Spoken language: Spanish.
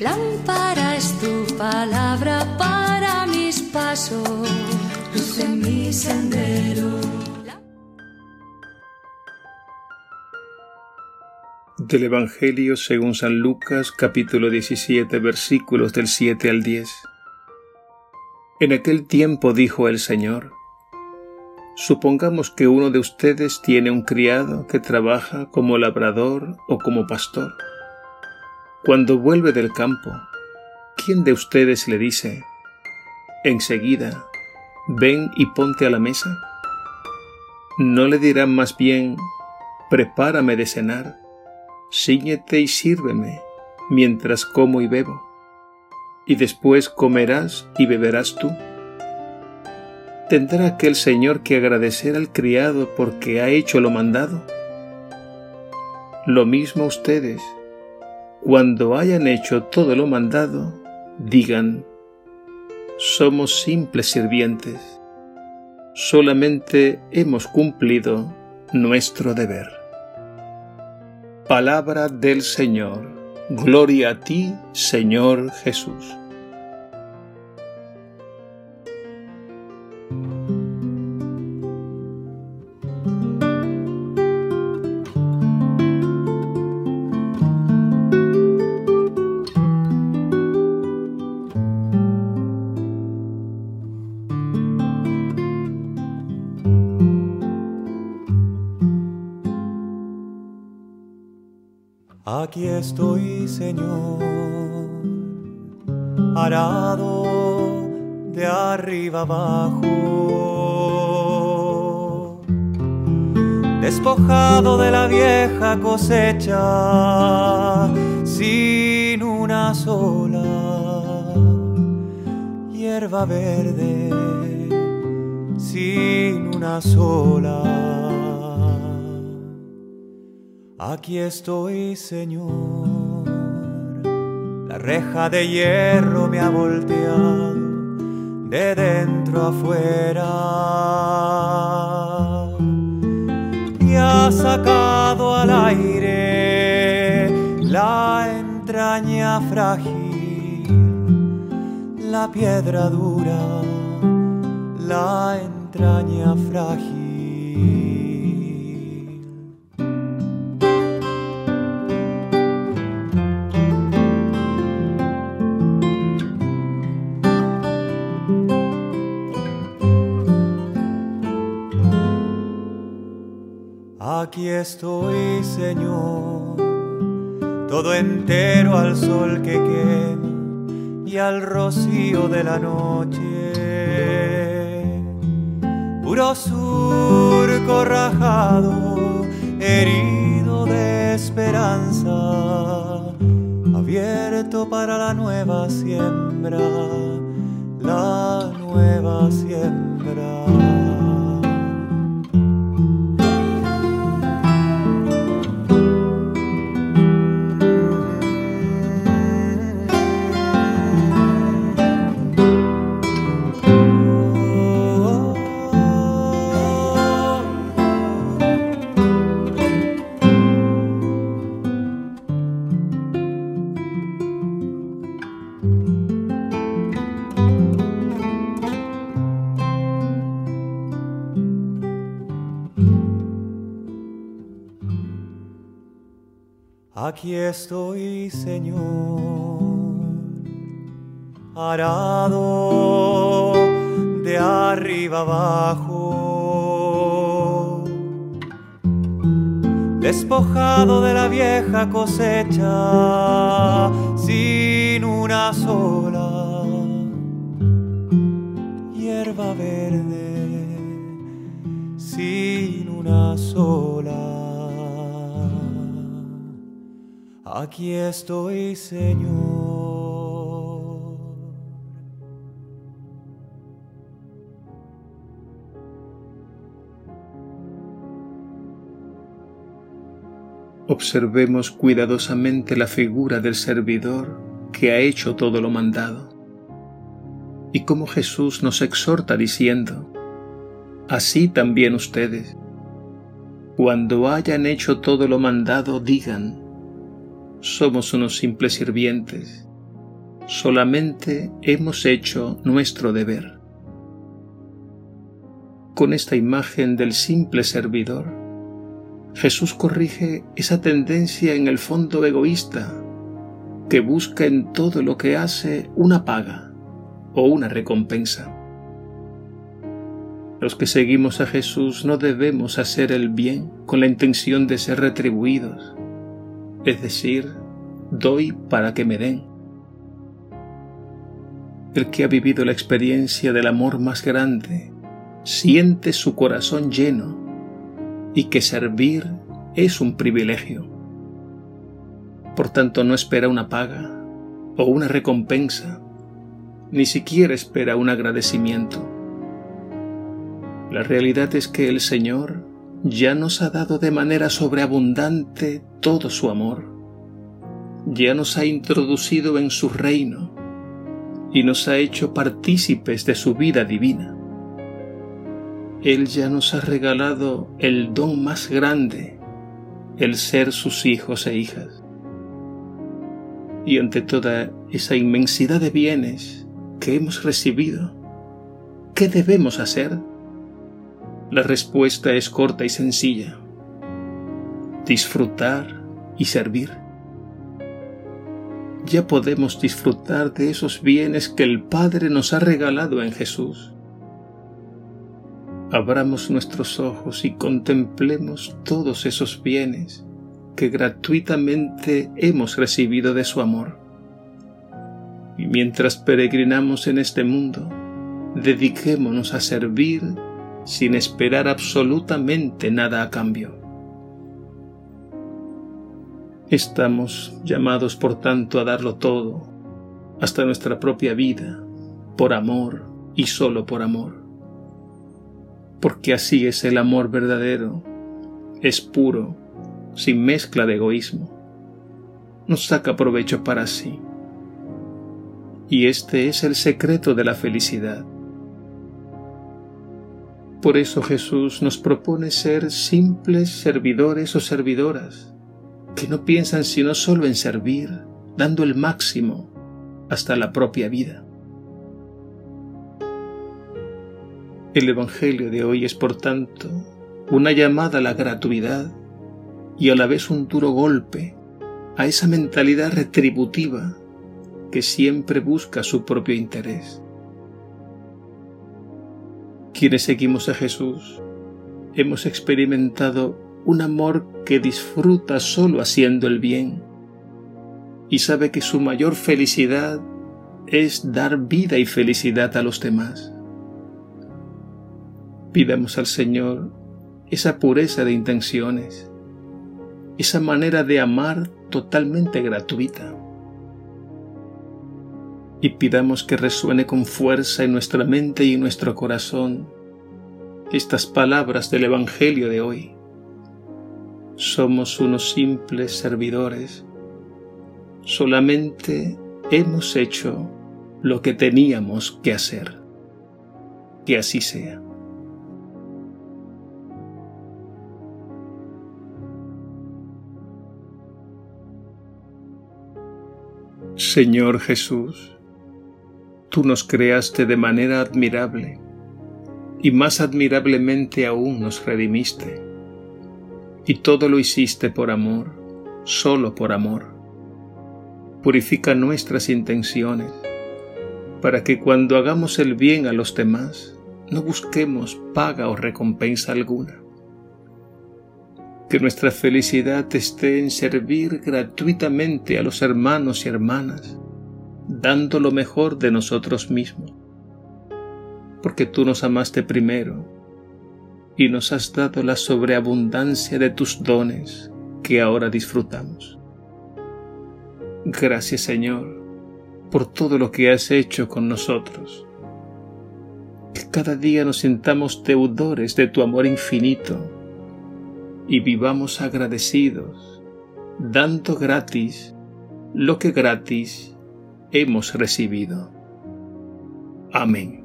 Lámpara es tu palabra para mis pasos, luz en mi sendero. Del Evangelio según San Lucas capítulo 17 versículos del 7 al 10. En aquel tiempo dijo el Señor, Supongamos que uno de ustedes tiene un criado que trabaja como labrador o como pastor. Cuando vuelve del campo, ¿quién de ustedes le dice, enseguida, ven y ponte a la mesa? ¿No le dirán más bien, prepárame de cenar, síñete y sírveme, mientras como y bebo, y después comerás y beberás tú? ¿Tendrá aquel señor que agradecer al criado porque ha hecho lo mandado? Lo mismo ustedes, cuando hayan hecho todo lo mandado, digan, somos simples sirvientes, solamente hemos cumplido nuestro deber. Palabra del Señor. Gloria a ti, Señor Jesús. Aquí estoy, Señor, arado de arriba abajo, despojado de la vieja cosecha, sin una sola hierba verde, sin una sola Aquí estoy, Señor. La reja de hierro me ha volteado de dentro afuera y ha sacado al aire la entraña frágil, la piedra dura, la entraña frágil. Aquí estoy, Señor, todo entero al sol que quema y al rocío de la noche. Puro surco rajado, herido de esperanza, abierto para la nueva siembra, la nueva siembra. Aquí estoy, Señor, arado de arriba abajo, despojado de la vieja cosecha, sin una sola hierba verde, sin una sola Aquí estoy, Señor. Observemos cuidadosamente la figura del servidor que ha hecho todo lo mandado y cómo Jesús nos exhorta diciendo, así también ustedes, cuando hayan hecho todo lo mandado, digan, somos unos simples sirvientes, solamente hemos hecho nuestro deber. Con esta imagen del simple servidor, Jesús corrige esa tendencia en el fondo egoísta que busca en todo lo que hace una paga o una recompensa. Los que seguimos a Jesús no debemos hacer el bien con la intención de ser retribuidos, es decir, doy para que me den. El que ha vivido la experiencia del amor más grande siente su corazón lleno y que servir es un privilegio. Por tanto, no espera una paga o una recompensa, ni siquiera espera un agradecimiento. La realidad es que el Señor ya nos ha dado de manera sobreabundante todo su amor, ya nos ha introducido en su reino y nos ha hecho partícipes de su vida divina. Él ya nos ha regalado el don más grande, el ser sus hijos e hijas. Y ante toda esa inmensidad de bienes que hemos recibido, ¿qué debemos hacer? La respuesta es corta y sencilla. Disfrutar y servir. Ya podemos disfrutar de esos bienes que el Padre nos ha regalado en Jesús abramos nuestros ojos y contemplemos todos esos bienes que gratuitamente hemos recibido de su amor. Y mientras peregrinamos en este mundo, dediquémonos a servir sin esperar absolutamente nada a cambio. Estamos llamados, por tanto, a darlo todo, hasta nuestra propia vida, por amor y solo por amor porque así es el amor verdadero, es puro, sin mezcla de egoísmo, no saca provecho para sí. Y este es el secreto de la felicidad. Por eso Jesús nos propone ser simples servidores o servidoras, que no piensan sino solo en servir, dando el máximo hasta la propia vida. El Evangelio de hoy es, por tanto, una llamada a la gratuidad y a la vez un duro golpe a esa mentalidad retributiva que siempre busca su propio interés. Quienes seguimos a Jesús hemos experimentado un amor que disfruta solo haciendo el bien y sabe que su mayor felicidad es dar vida y felicidad a los demás. Pidamos al Señor esa pureza de intenciones, esa manera de amar totalmente gratuita. Y pidamos que resuene con fuerza en nuestra mente y en nuestro corazón estas palabras del Evangelio de hoy. Somos unos simples servidores. Solamente hemos hecho lo que teníamos que hacer. Que así sea. Señor Jesús, tú nos creaste de manera admirable y más admirablemente aún nos redimiste. Y todo lo hiciste por amor, solo por amor. Purifica nuestras intenciones, para que cuando hagamos el bien a los demás, no busquemos paga o recompensa alguna que nuestra felicidad esté en servir gratuitamente a los hermanos y hermanas, dando lo mejor de nosotros mismos, porque tú nos amaste primero y nos has dado la sobreabundancia de tus dones que ahora disfrutamos. Gracias Señor por todo lo que has hecho con nosotros. Que cada día nos sintamos deudores de tu amor infinito y vivamos agradecidos, dando gratis lo que gratis hemos recibido. Amén.